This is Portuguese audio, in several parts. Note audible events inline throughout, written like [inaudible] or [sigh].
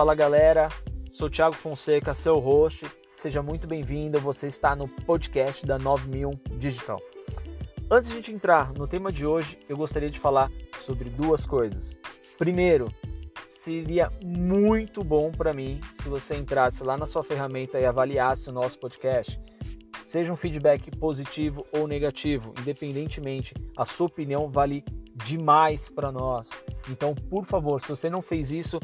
Fala galera, sou Thiago Fonseca, seu host. Seja muito bem-vindo. Você está no podcast da 9000 Digital. Antes de a gente entrar no tema de hoje, eu gostaria de falar sobre duas coisas. Primeiro, seria muito bom para mim se você entrasse lá na sua ferramenta e avaliasse o nosso podcast. Seja um feedback positivo ou negativo, independentemente, a sua opinião vale demais para nós. Então, por favor, se você não fez isso,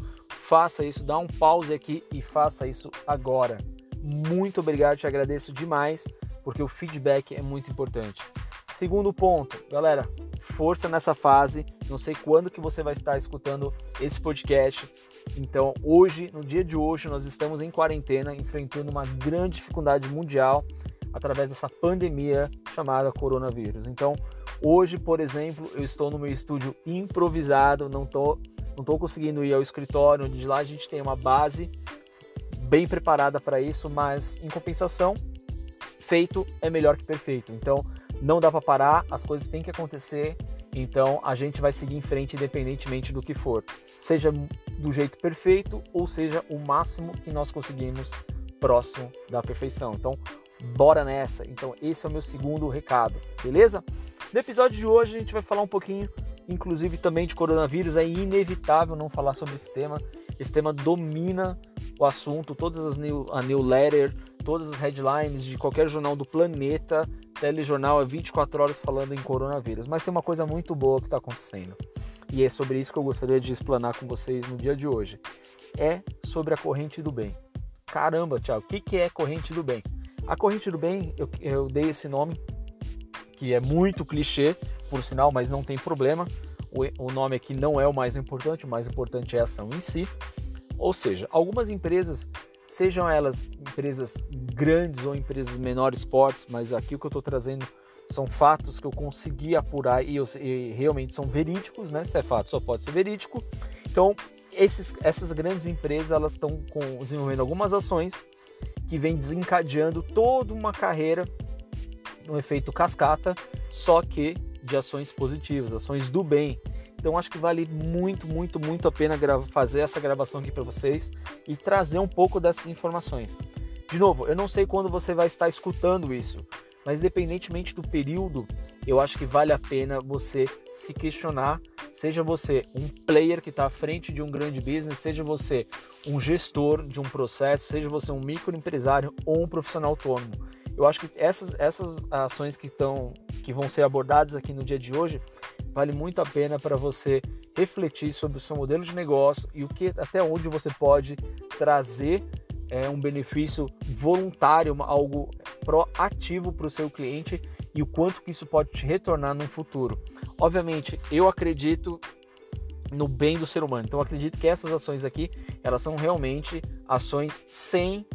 faça isso, dá um pause aqui e faça isso agora. Muito obrigado, te agradeço demais, porque o feedback é muito importante. Segundo ponto, galera, força nessa fase. Não sei quando que você vai estar escutando esse podcast. Então, hoje, no dia de hoje, nós estamos em quarentena, enfrentando uma grande dificuldade mundial através dessa pandemia chamada coronavírus. Então, hoje, por exemplo, eu estou no meu estúdio improvisado, não tô não estou conseguindo ir ao escritório, onde lá a gente tem uma base bem preparada para isso, mas em compensação, feito é melhor que perfeito. Então, não dá para parar, as coisas têm que acontecer. Então, a gente vai seguir em frente independentemente do que for, seja do jeito perfeito ou seja o máximo que nós conseguimos próximo da perfeição. Então, bora nessa. Então, esse é o meu segundo recado, beleza? No episódio de hoje, a gente vai falar um pouquinho inclusive também de coronavírus, é inevitável não falar sobre esse tema. Esse tema domina o assunto, todas as new, a newsletter, todas as headlines de qualquer jornal do planeta, telejornal é 24 horas falando em coronavírus. Mas tem uma coisa muito boa que está acontecendo. E é sobre isso que eu gostaria de explanar com vocês no dia de hoje. É sobre a corrente do bem. Caramba, Thiago, o que, que é corrente do bem? A corrente do bem, eu, eu dei esse nome, que é muito clichê, por sinal, mas não tem problema. O, o nome aqui não é o mais importante, o mais importante é a ação em si. Ou seja, algumas empresas, sejam elas empresas grandes ou empresas menores portes, mas aqui o que eu estou trazendo são fatos que eu consegui apurar e, eu, e, realmente são verídicos, né? Se é fato, só pode ser verídico. Então, esses, essas grandes empresas elas estão desenvolvendo algumas ações que vem desencadeando toda uma carreira no efeito cascata, só que de ações positivas, ações do bem. Então acho que vale muito, muito, muito a pena fazer essa gravação aqui para vocês e trazer um pouco dessas informações. De novo, eu não sei quando você vai estar escutando isso, mas independentemente do período, eu acho que vale a pena você se questionar, seja você um player que está à frente de um grande business, seja você um gestor de um processo, seja você um microempresário ou um profissional autônomo. Eu acho que essas, essas ações que, estão, que vão ser abordadas aqui no dia de hoje vale muito a pena para você refletir sobre o seu modelo de negócio e o que até onde você pode trazer é, um benefício voluntário, algo proativo para o seu cliente e o quanto que isso pode te retornar no futuro. Obviamente, eu acredito no bem do ser humano. Então, acredito que essas ações aqui, elas são realmente ações sem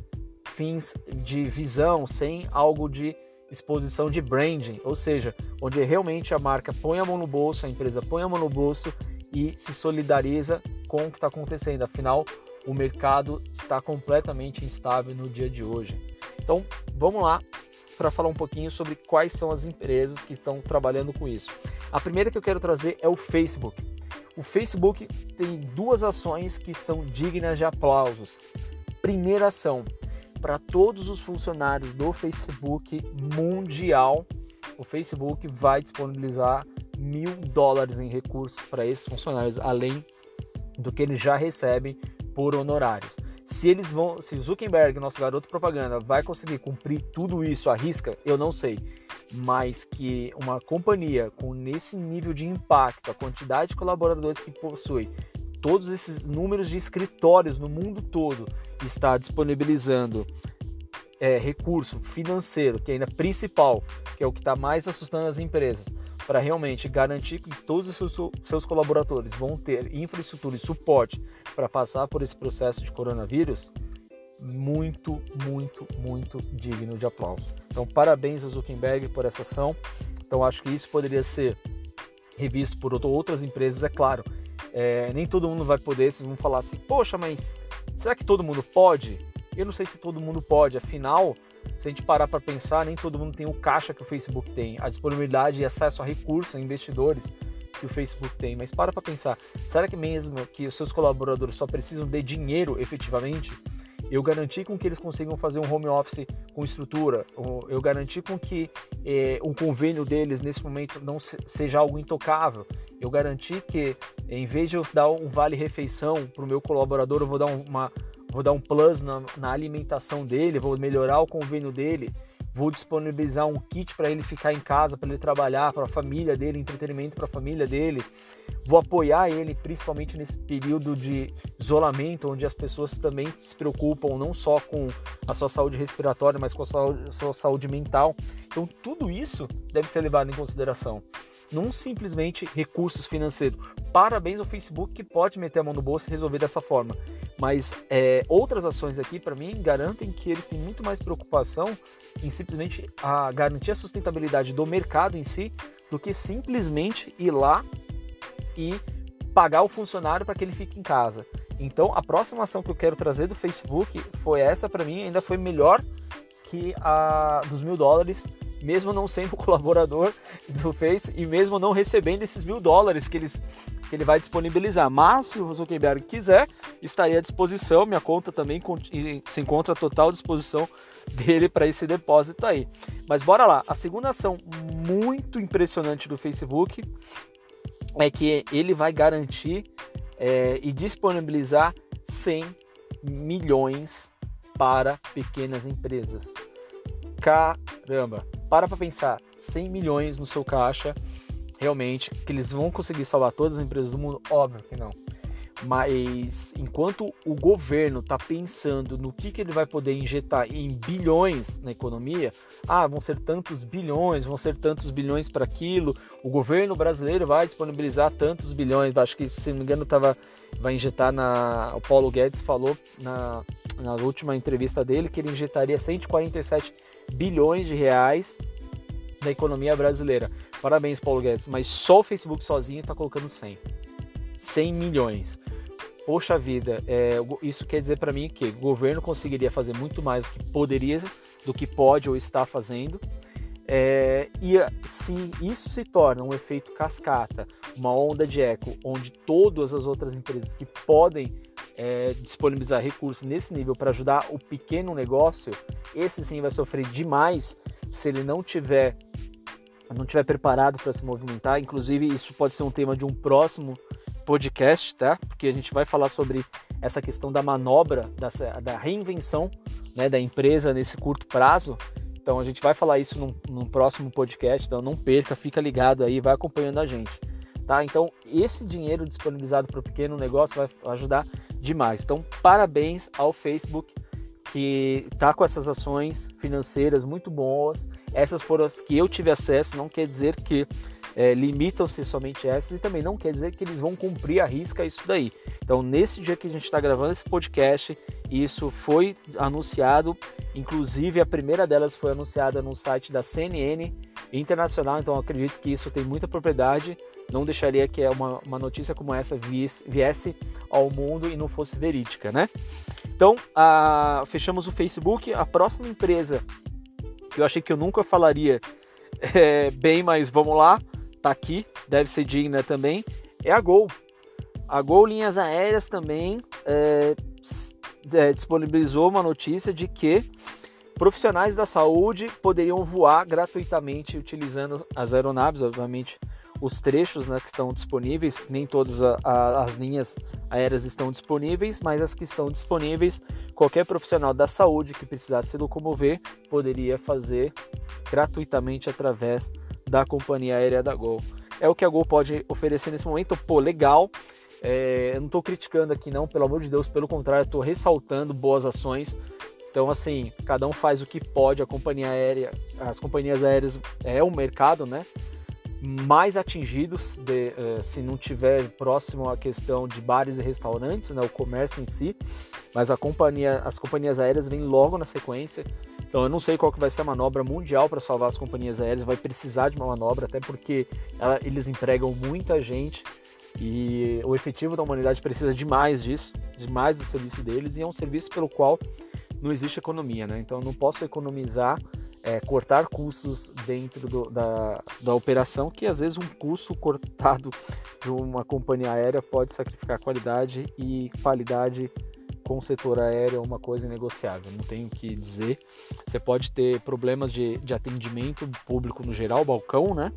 fins de visão, sem algo de exposição de branding, ou seja, onde realmente a marca põe a mão no bolso, a empresa põe a mão no bolso e se solidariza com o que está acontecendo. Afinal, o mercado está completamente instável no dia de hoje. Então, vamos lá para falar um pouquinho sobre quais são as empresas que estão trabalhando com isso. A primeira que eu quero trazer é o Facebook. O Facebook tem duas ações que são dignas de aplausos. Primeira ação, para todos os funcionários do Facebook mundial, o Facebook vai disponibilizar mil dólares em recursos para esses funcionários, além do que eles já recebem por honorários. Se eles vão, se Zuckerberg, nosso garoto propaganda, vai conseguir cumprir tudo isso à risca, eu não sei. Mas que uma companhia com nesse nível de impacto, a quantidade de colaboradores que possui, todos esses números de escritórios no mundo todo está disponibilizando é, recurso financeiro, que ainda é principal, que é o que está mais assustando as empresas, para realmente garantir que todos os seus, seus colaboradores vão ter infraestrutura e suporte para passar por esse processo de coronavírus, muito, muito, muito digno de aplauso. Então, parabéns ao Zuckerberg por essa ação. Então, acho que isso poderia ser revisto por outras empresas, é claro. É, nem todo mundo vai poder, vocês vão falar assim, poxa, mas será que todo mundo pode? Eu não sei se todo mundo pode, afinal, se a gente parar para pensar, nem todo mundo tem o caixa que o Facebook tem, a disponibilidade e acesso a recursos, a investidores que o Facebook tem, mas para para pensar, será que mesmo que os seus colaboradores só precisam de dinheiro efetivamente? Eu garanti com que eles consigam fazer um home office com estrutura, eu garanti com que eh, o convênio deles nesse momento não seja algo intocável, eu garanti que em vez de eu dar um vale refeição para o meu colaborador, eu vou dar uma vou dar um plus na, na alimentação dele, vou melhorar o convênio dele, vou disponibilizar um kit para ele ficar em casa, para ele trabalhar, para a família dele, entretenimento para a família dele. Vou apoiar ele, principalmente nesse período de isolamento, onde as pessoas também se preocupam não só com a sua saúde respiratória, mas com a sua, a sua saúde mental. Então, tudo isso deve ser levado em consideração não simplesmente recursos financeiros. Parabéns ao Facebook que pode meter a mão no bolso e resolver dessa forma. Mas é, outras ações aqui, para mim, garantem que eles têm muito mais preocupação em simplesmente a garantir a sustentabilidade do mercado em si, do que simplesmente ir lá e pagar o funcionário para que ele fique em casa. Então, a próxima ação que eu quero trazer do Facebook foi essa, para mim, ainda foi melhor que a dos mil dólares mesmo não sendo [laughs] colaborador do Face e mesmo não recebendo esses mil dólares que, eles, que ele vai disponibilizar. Mas se o Zuckerberg quiser, estaria à disposição. Minha conta também se encontra à total disposição dele para esse depósito aí. Mas bora lá. A segunda ação muito impressionante do Facebook é que ele vai garantir é, e disponibilizar 100 milhões para pequenas empresas. Caramba! para para pensar, 100 milhões no seu caixa, realmente, que eles vão conseguir salvar todas as empresas do mundo? Óbvio que não. Mas enquanto o governo está pensando no que, que ele vai poder injetar em bilhões na economia, ah, vão ser tantos bilhões, vão ser tantos bilhões para aquilo, o governo brasileiro vai disponibilizar tantos bilhões, acho que se não me engano tava, vai injetar na. O Paulo Guedes falou na, na última entrevista dele que ele injetaria 147 bilhões de reais na economia brasileira. Parabéns, Paulo Guedes, mas só o Facebook sozinho está colocando 100. 100 milhões. Poxa vida, é, isso quer dizer para mim que o governo conseguiria fazer muito mais do que poderia, do que pode ou está fazendo. É, e se isso se torna um efeito cascata, uma onda de eco, onde todas as outras empresas que podem é, disponibilizar recursos nesse nível para ajudar o pequeno negócio, esse sim vai sofrer demais se ele não tiver não tiver preparado para se movimentar. Inclusive, isso pode ser um tema de um próximo podcast, tá? Porque a gente vai falar sobre essa questão da manobra, da, da reinvenção né, da empresa nesse curto prazo. Então a gente vai falar isso num, num próximo podcast, então não perca, fica ligado aí, vai acompanhando a gente. Tá? Então, esse dinheiro disponibilizado para o pequeno negócio vai ajudar demais. Então, parabéns ao Facebook que está com essas ações financeiras muito boas. Essas foram as que eu tive acesso, não quer dizer que é, limitam-se somente essas e também não quer dizer que eles vão cumprir a risca isso daí. Então, nesse dia que a gente está gravando esse podcast, isso foi anunciado, inclusive a primeira delas foi anunciada no site da CNN Internacional, então acredito que isso tem muita propriedade não deixaria que uma, uma notícia como essa viesse, viesse ao mundo e não fosse verídica, né? Então, a, fechamos o Facebook. A próxima empresa que eu achei que eu nunca falaria [laughs] é, bem, mas vamos lá, tá aqui, deve ser digna também, é a Gol. A Gol Linhas Aéreas também é, é, disponibilizou uma notícia de que profissionais da saúde poderiam voar gratuitamente utilizando as aeronaves, obviamente os trechos né, que estão disponíveis, nem todas a, a, as linhas aéreas estão disponíveis, mas as que estão disponíveis, qualquer profissional da saúde que precisasse se locomover poderia fazer gratuitamente através da companhia aérea da Gol. É o que a Gol pode oferecer nesse momento, pô, legal. É, eu não estou criticando aqui não, pelo amor de Deus, pelo contrário, estou ressaltando boas ações. Então, assim, cada um faz o que pode. A companhia aérea, as companhias aéreas é um mercado, né? mais atingidos de, uh, se não tiver próximo à questão de bares e restaurantes, né, o comércio em si, mas companhia, as companhias aéreas vêm logo na sequência. Então eu não sei qual que vai ser a manobra mundial para salvar as companhias aéreas, vai precisar de uma manobra, até porque ela, eles empregam muita gente e o efetivo da humanidade precisa demais disso, demais do serviço deles, e é um serviço pelo qual não existe economia, né? Então eu não posso economizar é, cortar custos dentro do, da, da operação, que às vezes um custo cortado de uma companhia aérea pode sacrificar qualidade e qualidade com o setor aéreo é uma coisa negociável, não tenho o que dizer. Você pode ter problemas de, de atendimento público no geral, balcão, né?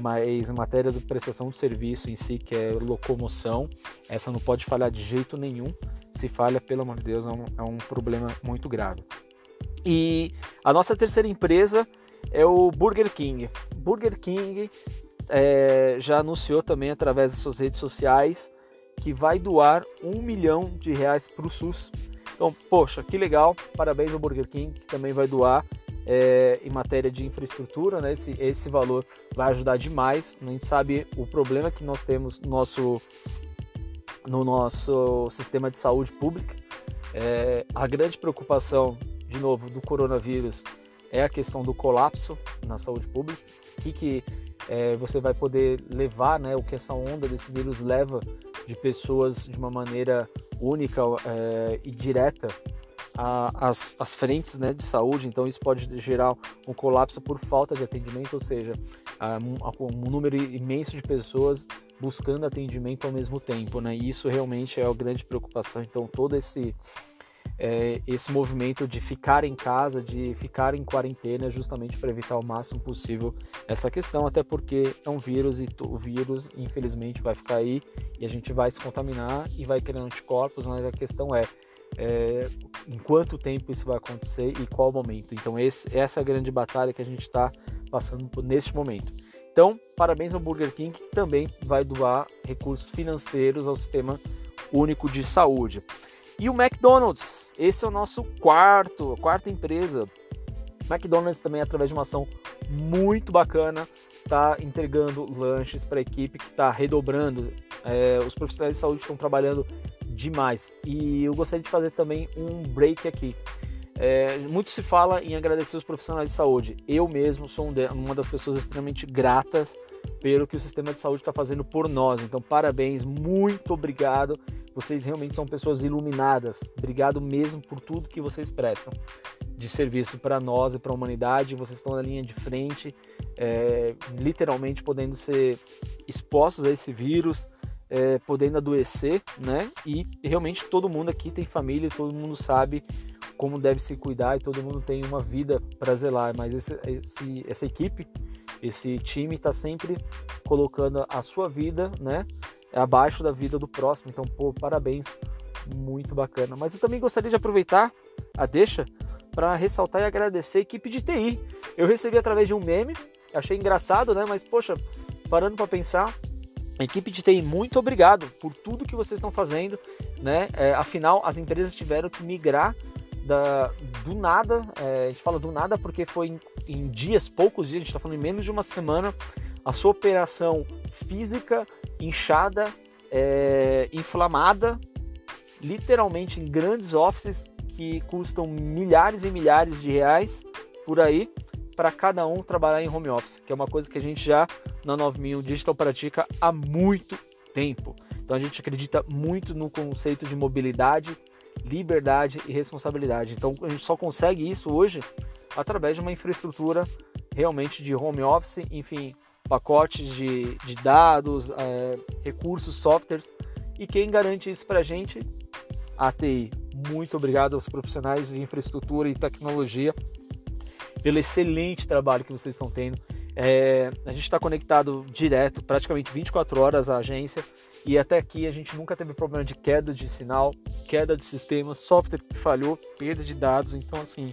Mas em matéria de prestação de serviço em si, que é locomoção, essa não pode falhar de jeito nenhum. Se falha, pelo amor de Deus, é um, é um problema muito grave. E a nossa terceira empresa é o Burger King. Burger King é, já anunciou também através das suas redes sociais que vai doar um milhão de reais para o SUS. Então, poxa, que legal! Parabéns ao Burger King que também vai doar é, em matéria de infraestrutura, né? Esse, esse valor vai ajudar demais. A gente sabe o problema que nós temos no nosso, no nosso sistema de saúde pública. É, a grande preocupação de novo, do coronavírus é a questão do colapso na saúde pública. Que, que é, você vai poder levar, né, o que essa onda desse vírus leva de pessoas de uma maneira única é, e direta às, às frentes né, de saúde, então isso pode gerar um colapso por falta de atendimento, ou seja, um, um número imenso de pessoas buscando atendimento ao mesmo tempo, né? E isso realmente é a grande preocupação. Então todo esse é, esse movimento de ficar em casa, de ficar em quarentena, justamente para evitar o máximo possível essa questão, até porque é um vírus e o vírus, infelizmente, vai ficar aí e a gente vai se contaminar e vai criando anticorpos, mas a questão é, é em quanto tempo isso vai acontecer e qual momento. Então, esse, essa é a grande batalha que a gente está passando por, neste momento. Então, parabéns ao Burger King, que também vai doar recursos financeiros ao sistema único de saúde. E o McDonald's, esse é o nosso quarto, quarta empresa. McDonald's também através de uma ação muito bacana está entregando lanches para a equipe que está redobrando. É, os profissionais de saúde estão trabalhando demais. E eu gostaria de fazer também um break aqui. É, muito se fala em agradecer os profissionais de saúde. Eu mesmo sou uma das pessoas extremamente gratas pelo que o sistema de saúde está fazendo por nós. Então, parabéns, muito obrigado. Vocês realmente são pessoas iluminadas. Obrigado mesmo por tudo que vocês prestam de serviço para nós e para a humanidade. Vocês estão na linha de frente, é, literalmente podendo ser expostos a esse vírus, é, podendo adoecer, né? E realmente todo mundo aqui tem família, todo mundo sabe como deve se cuidar e todo mundo tem uma vida para zelar. Mas esse, esse, essa equipe, esse time está sempre colocando a sua vida, né? É abaixo da vida do próximo. Então, pô, parabéns, muito bacana. Mas eu também gostaria de aproveitar a deixa para ressaltar e agradecer a equipe de TI. Eu recebi através de um meme, achei engraçado, né? Mas poxa, parando para pensar, equipe de TI, muito obrigado por tudo que vocês estão fazendo, né? É, afinal, as empresas tiveram que migrar da, do nada, é, a gente fala do nada porque foi em, em dias, poucos dias, a gente está falando em menos de uma semana, a sua operação física inchada, é, inflamada, literalmente em grandes offices que custam milhares e milhares de reais por aí para cada um trabalhar em home office, que é uma coisa que a gente já na 9000 Digital pratica há muito tempo. Então a gente acredita muito no conceito de mobilidade, liberdade e responsabilidade. Então a gente só consegue isso hoje através de uma infraestrutura realmente de home office, enfim, pacotes de, de dados, é, recursos, softwares. E quem garante isso para a gente? A TI. Muito obrigado aos profissionais de infraestrutura e tecnologia pelo excelente trabalho que vocês estão tendo. É, a gente está conectado direto, praticamente 24 horas à agência, e até aqui a gente nunca teve problema de queda de sinal, queda de sistema, software que falhou, perda de dados. Então, assim,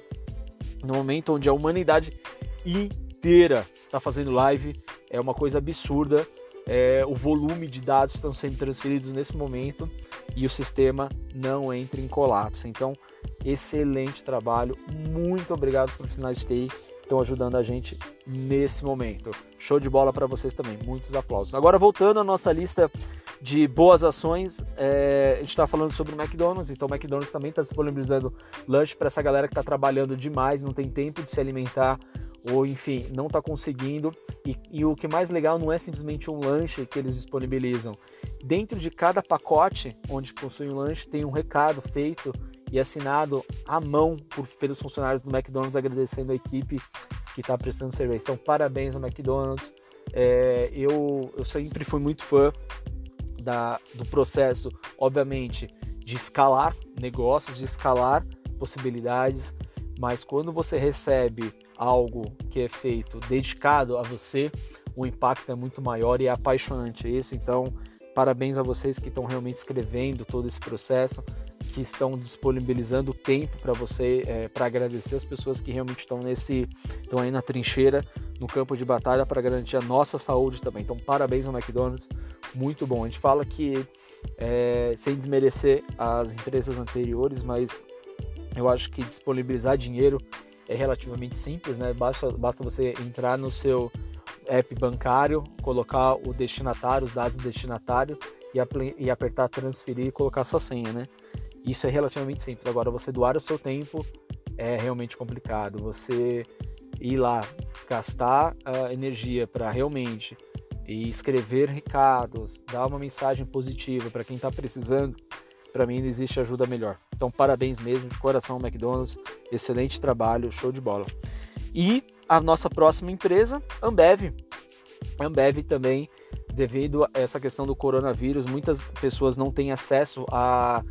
no momento onde a humanidade inteira está fazendo live, é uma coisa absurda. É, o volume de dados estão sendo transferidos nesse momento e o sistema não entra em colapso. Então, excelente trabalho. Muito obrigado aos profissionais de TI que estão ajudando a gente nesse momento. Show de bola para vocês também. Muitos aplausos. Agora, voltando à nossa lista de boas ações, é, a gente está falando sobre o McDonald's. Então, o McDonald's também está disponibilizando lanche para essa galera que está trabalhando demais, não tem tempo de se alimentar ou enfim, não está conseguindo. E, e, o que mais legal não é simplesmente um lanche que eles disponibilizam. Dentro de cada pacote onde possui um lanche tem um recado feito e assinado à mão por, pelos funcionários do McDonald's, agradecendo a equipe que está prestando serviço. Então, parabéns ao McDonald's. É, eu, eu sempre fui muito fã da, do processo, obviamente, de escalar negócios, de escalar possibilidades, mas quando você recebe algo que é feito dedicado a você, o impacto é muito maior e é apaixonante isso. Então, parabéns a vocês que estão realmente escrevendo todo esse processo, que estão disponibilizando tempo para você, é, para agradecer as pessoas que realmente estão nesse, estão aí na trincheira, no campo de batalha para garantir a nossa saúde também. Então, parabéns ao McDonald's, muito bom. A gente fala que é, sem desmerecer as empresas anteriores, mas eu acho que disponibilizar dinheiro é relativamente simples, né? Basta, basta você entrar no seu app bancário, colocar o destinatário, os dados do destinatário e, e apertar transferir e colocar sua senha, né? Isso é relativamente simples. Agora, você doar o seu tempo é realmente complicado. Você ir lá, gastar a energia para realmente escrever recados, dar uma mensagem positiva para quem está precisando, para mim não existe ajuda melhor. Então, parabéns mesmo, de coração, McDonald's. Excelente trabalho, show de bola. E a nossa próxima empresa, Ambev. Ambev também, devido a essa questão do coronavírus, muitas pessoas não têm acesso à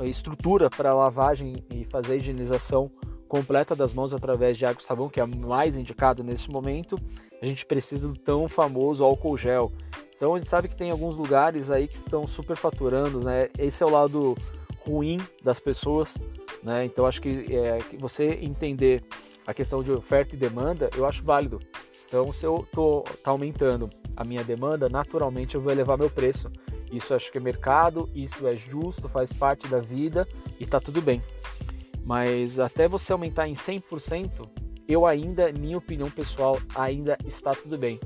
estrutura para lavagem e fazer a higienização completa das mãos através de água e sabão, que é mais indicado nesse momento. A gente precisa do tão famoso álcool gel. Então a gente sabe que tem alguns lugares aí que estão superfaturando, né? Esse é o lado ruim das pessoas, né? Então acho que, é, que você entender a questão de oferta e demanda, eu acho válido. Então se eu tô tá aumentando a minha demanda, naturalmente eu vou elevar meu preço. Isso acho que é mercado, isso é justo, faz parte da vida e tá tudo bem. Mas até você aumentar em 100%, eu ainda, minha opinião pessoal, ainda está tudo bem.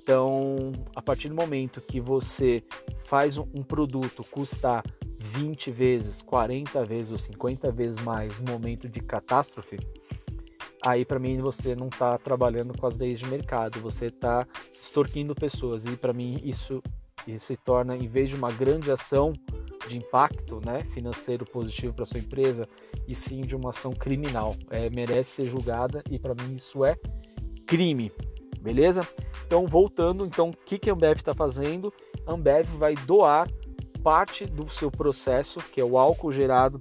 Então, a partir do momento que você faz um produto custar 20 vezes, 40 vezes ou 50 vezes mais momento de catástrofe, aí para mim você não está trabalhando com as leis de mercado, você está extorquindo pessoas e para mim isso, isso se torna, em vez de uma grande ação de impacto né, financeiro positivo para sua empresa, e sim de uma ação criminal. É, merece ser julgada e para mim isso é crime, beleza? Então, voltando, então, o que, que a Ambev está fazendo? A Ambev vai doar parte do seu processo, que é o álcool gerado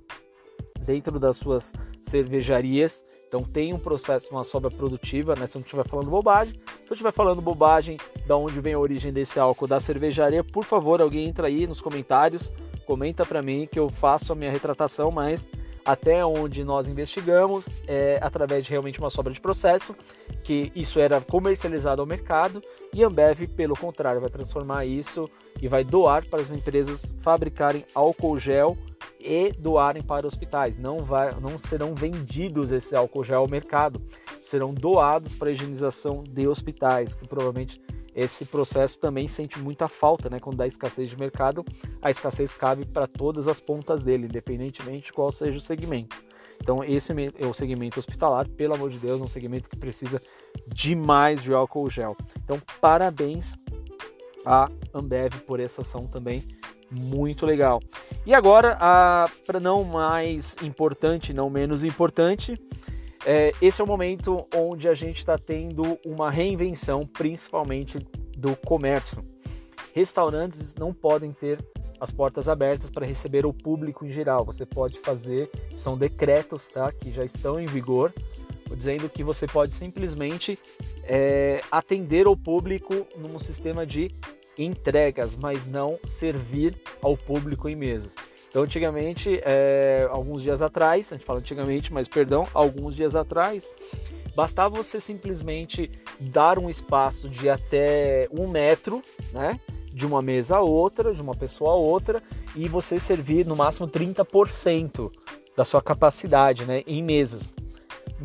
dentro das suas cervejarias. Então tem um processo, uma sobra produtiva, né? Se eu não estiver falando bobagem. Se eu estiver falando bobagem, da onde vem a origem desse álcool da cervejaria, por favor, alguém entra aí nos comentários, comenta para mim que eu faço a minha retratação, mas até onde nós investigamos, é, através de realmente uma sobra de processo, que isso era comercializado ao mercado, e a Ambev, pelo contrário, vai transformar isso e vai doar para as empresas fabricarem álcool gel e doarem para hospitais. Não, vai, não serão vendidos esse álcool gel ao mercado, serão doados para higienização de hospitais, que provavelmente esse processo também sente muita falta, né? Quando dá escassez de mercado, a escassez cabe para todas as pontas dele, independentemente de qual seja o segmento. Então, esse é o segmento hospitalar, pelo amor de Deus, é um segmento que precisa demais de álcool gel. Então, parabéns à Ambev por essa ação também, muito legal. E agora, para não mais importante, não menos importante, é, esse é o momento onde a gente está tendo uma reinvenção, principalmente do comércio. Restaurantes não podem ter as portas abertas para receber o público em geral. Você pode fazer, são decretos tá, que já estão em vigor, dizendo que você pode simplesmente é, atender o público num sistema de entregas, mas não servir ao público em mesas. Então, antigamente, é, alguns dias atrás, a gente fala antigamente, mas perdão, alguns dias atrás, bastava você simplesmente dar um espaço de até um metro, né? De uma mesa a outra, de uma pessoa a outra, e você servir no máximo 30% da sua capacidade, né? Em mesas.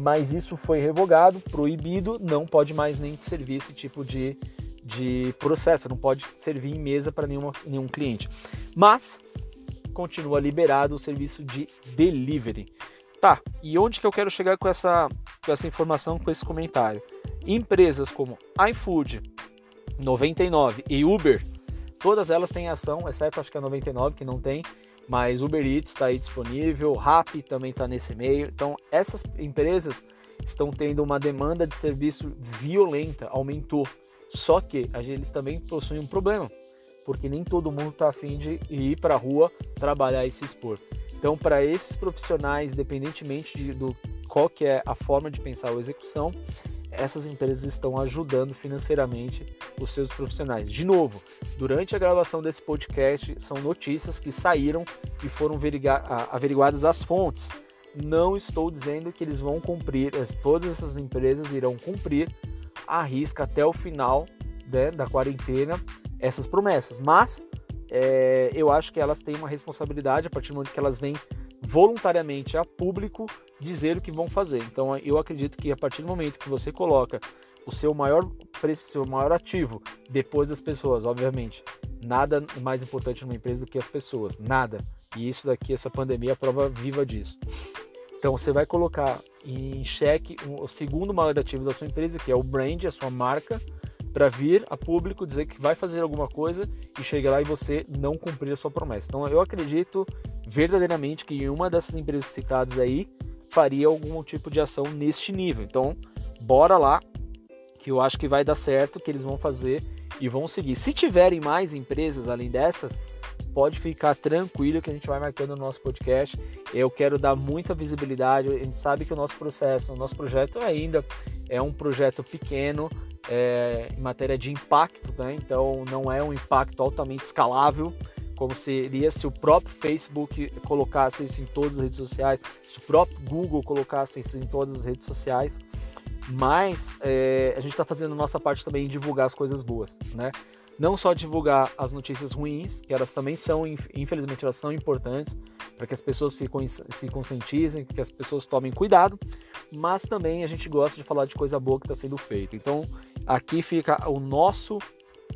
Mas isso foi revogado, proibido, não pode mais nem servir esse tipo de, de processo, não pode servir em mesa para nenhum cliente. Mas continua liberado o serviço de delivery. Tá, e onde que eu quero chegar com essa, com essa informação, com esse comentário? Empresas como iFood, 99 e Uber, todas elas têm ação, exceto acho que a 99 que não tem, mas Uber Eats está aí disponível, Rappi também está nesse meio. Então, essas empresas estão tendo uma demanda de serviço violenta, aumentou. Só que eles também possuem um problema, porque nem todo mundo está afim de ir para a rua trabalhar e se expor. Então, para esses profissionais, independentemente de, do qual que é a forma de pensar ou execução, essas empresas estão ajudando financeiramente os seus profissionais. De novo, durante a gravação desse podcast, são notícias que saíram e foram averiguadas as fontes. Não estou dizendo que eles vão cumprir, todas essas empresas irão cumprir a risca até o final né, da quarentena essas promessas, mas é, eu acho que elas têm uma responsabilidade a partir do momento que elas vêm voluntariamente a público dizer o que vão fazer. Então eu acredito que a partir do momento que você coloca o seu maior preço, seu maior ativo depois das pessoas, obviamente, nada mais importante numa empresa do que as pessoas, nada. E isso daqui, essa pandemia, é a prova viva disso. Então você vai colocar em xeque o segundo maior ativo da sua empresa, que é o brand, a sua marca, para vir a público dizer que vai fazer alguma coisa e chegar lá e você não cumprir a sua promessa. Então eu acredito verdadeiramente que uma dessas empresas citadas aí faria algum tipo de ação neste nível. Então, bora lá, que eu acho que vai dar certo, que eles vão fazer e vão seguir. Se tiverem mais empresas além dessas, pode ficar tranquilo que a gente vai marcando o nosso podcast. Eu quero dar muita visibilidade. A gente sabe que o nosso processo, o nosso projeto ainda é um projeto pequeno é, em matéria de impacto, né? então não é um impacto altamente escalável como seria se o próprio Facebook colocasse isso em todas as redes sociais, se o próprio Google colocasse isso em todas as redes sociais. Mas é, a gente está fazendo a nossa parte também em divulgar as coisas boas, né? Não só divulgar as notícias ruins, que elas também são, infelizmente, elas são importantes para que as pessoas se, se conscientizem, que as pessoas tomem cuidado, mas também a gente gosta de falar de coisa boa que está sendo feita. Então, aqui fica o nosso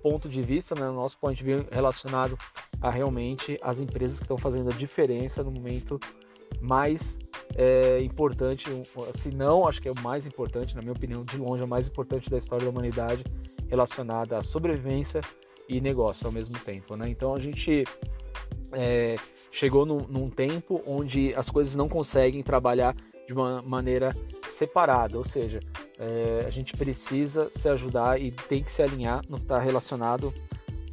ponto de vista, né, o nosso ponto de vista relacionado a realmente as empresas que estão fazendo a diferença no momento mais é, importante, se não, acho que é o mais importante, na minha opinião, de longe, é o mais importante da história da humanidade relacionada à sobrevivência e negócio ao mesmo tempo. Né? Então a gente é, chegou num, num tempo onde as coisas não conseguem trabalhar de uma maneira separada, ou seja, é, a gente precisa se ajudar e tem que se alinhar no que está relacionado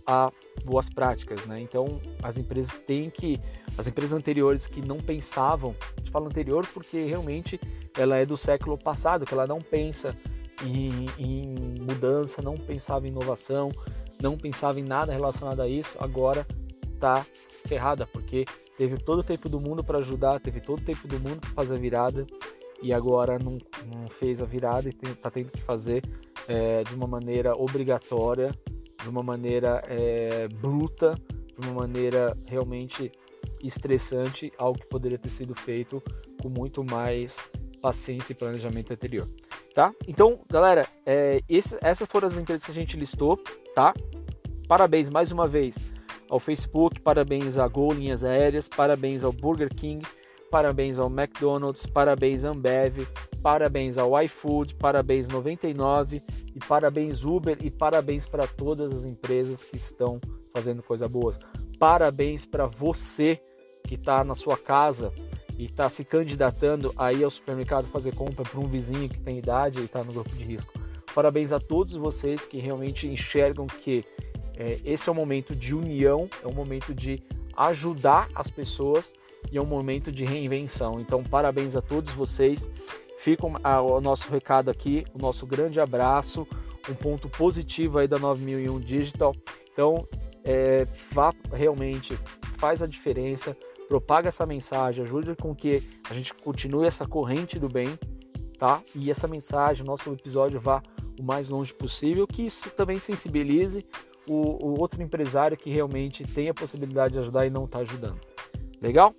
a boas práticas, né? Então as empresas têm que, as empresas anteriores que não pensavam, a gente fala anterior porque realmente ela é do século passado, que ela não pensa em, em mudança, não pensava em inovação, não pensava em nada relacionado a isso, agora está ferrada porque teve todo o tempo do mundo para ajudar, teve todo o tempo do mundo para fazer a virada e agora não, não fez a virada e está tendo que fazer é, de uma maneira obrigatória, de uma maneira é, bruta, de uma maneira realmente estressante, algo que poderia ter sido feito com muito mais paciência e planejamento anterior, tá? Então, galera, é, esse, essas foram as empresas que a gente listou, tá? Parabéns mais uma vez ao Facebook, parabéns à Gol Linhas Aéreas, parabéns ao Burger King, parabéns ao McDonald's, parabéns Ambev, parabéns ao iFood, parabéns 99 e parabéns Uber e parabéns para todas as empresas que estão fazendo coisa boa. Parabéns para você que está na sua casa e está se candidatando aí ao supermercado fazer compra para um vizinho que tem idade e está no grupo de risco. Parabéns a todos vocês que realmente enxergam que é, esse é um momento de união, é um momento de ajudar as pessoas e é um momento de reinvenção. Então, parabéns a todos vocês. Fica o nosso recado aqui, o nosso grande abraço, um ponto positivo aí da 9001 Digital. Então, é, vá realmente, faz a diferença, propaga essa mensagem, ajude com que a gente continue essa corrente do bem, tá? E essa mensagem, nosso episódio vá o mais longe possível, que isso também sensibilize o, o outro empresário que realmente tem a possibilidade de ajudar e não está ajudando. Legal?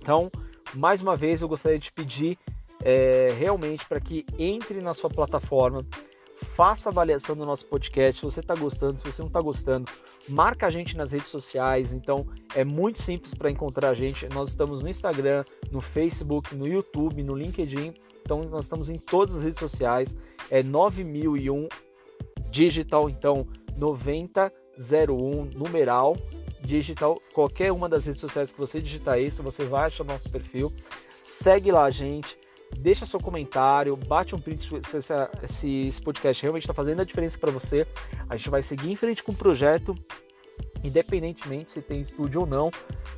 Então, mais uma vez, eu gostaria de pedir é, realmente para que entre na sua plataforma, faça avaliação do nosso podcast. Se você está gostando, se você não está gostando, marca a gente nas redes sociais. Então, é muito simples para encontrar a gente. Nós estamos no Instagram, no Facebook, no YouTube, no LinkedIn. Então, nós estamos em todas as redes sociais. É 9001 digital, então 9001 numeral Digital. Qualquer uma das redes sociais que você digitar isso, você vai achar nosso perfil. Segue lá a gente, deixa seu comentário, bate um print se, se esse podcast realmente está fazendo a diferença para você. A gente vai seguir em frente com o projeto, independentemente se tem estúdio ou não.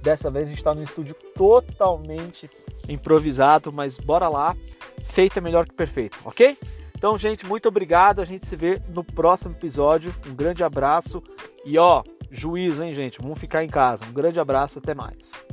Dessa vez a gente está num estúdio totalmente improvisado, mas bora lá. Feito é melhor que perfeito, ok? Então, gente, muito obrigado. A gente se vê no próximo episódio. Um grande abraço e ó, juízo, hein, gente? Vamos ficar em casa. Um grande abraço, até mais.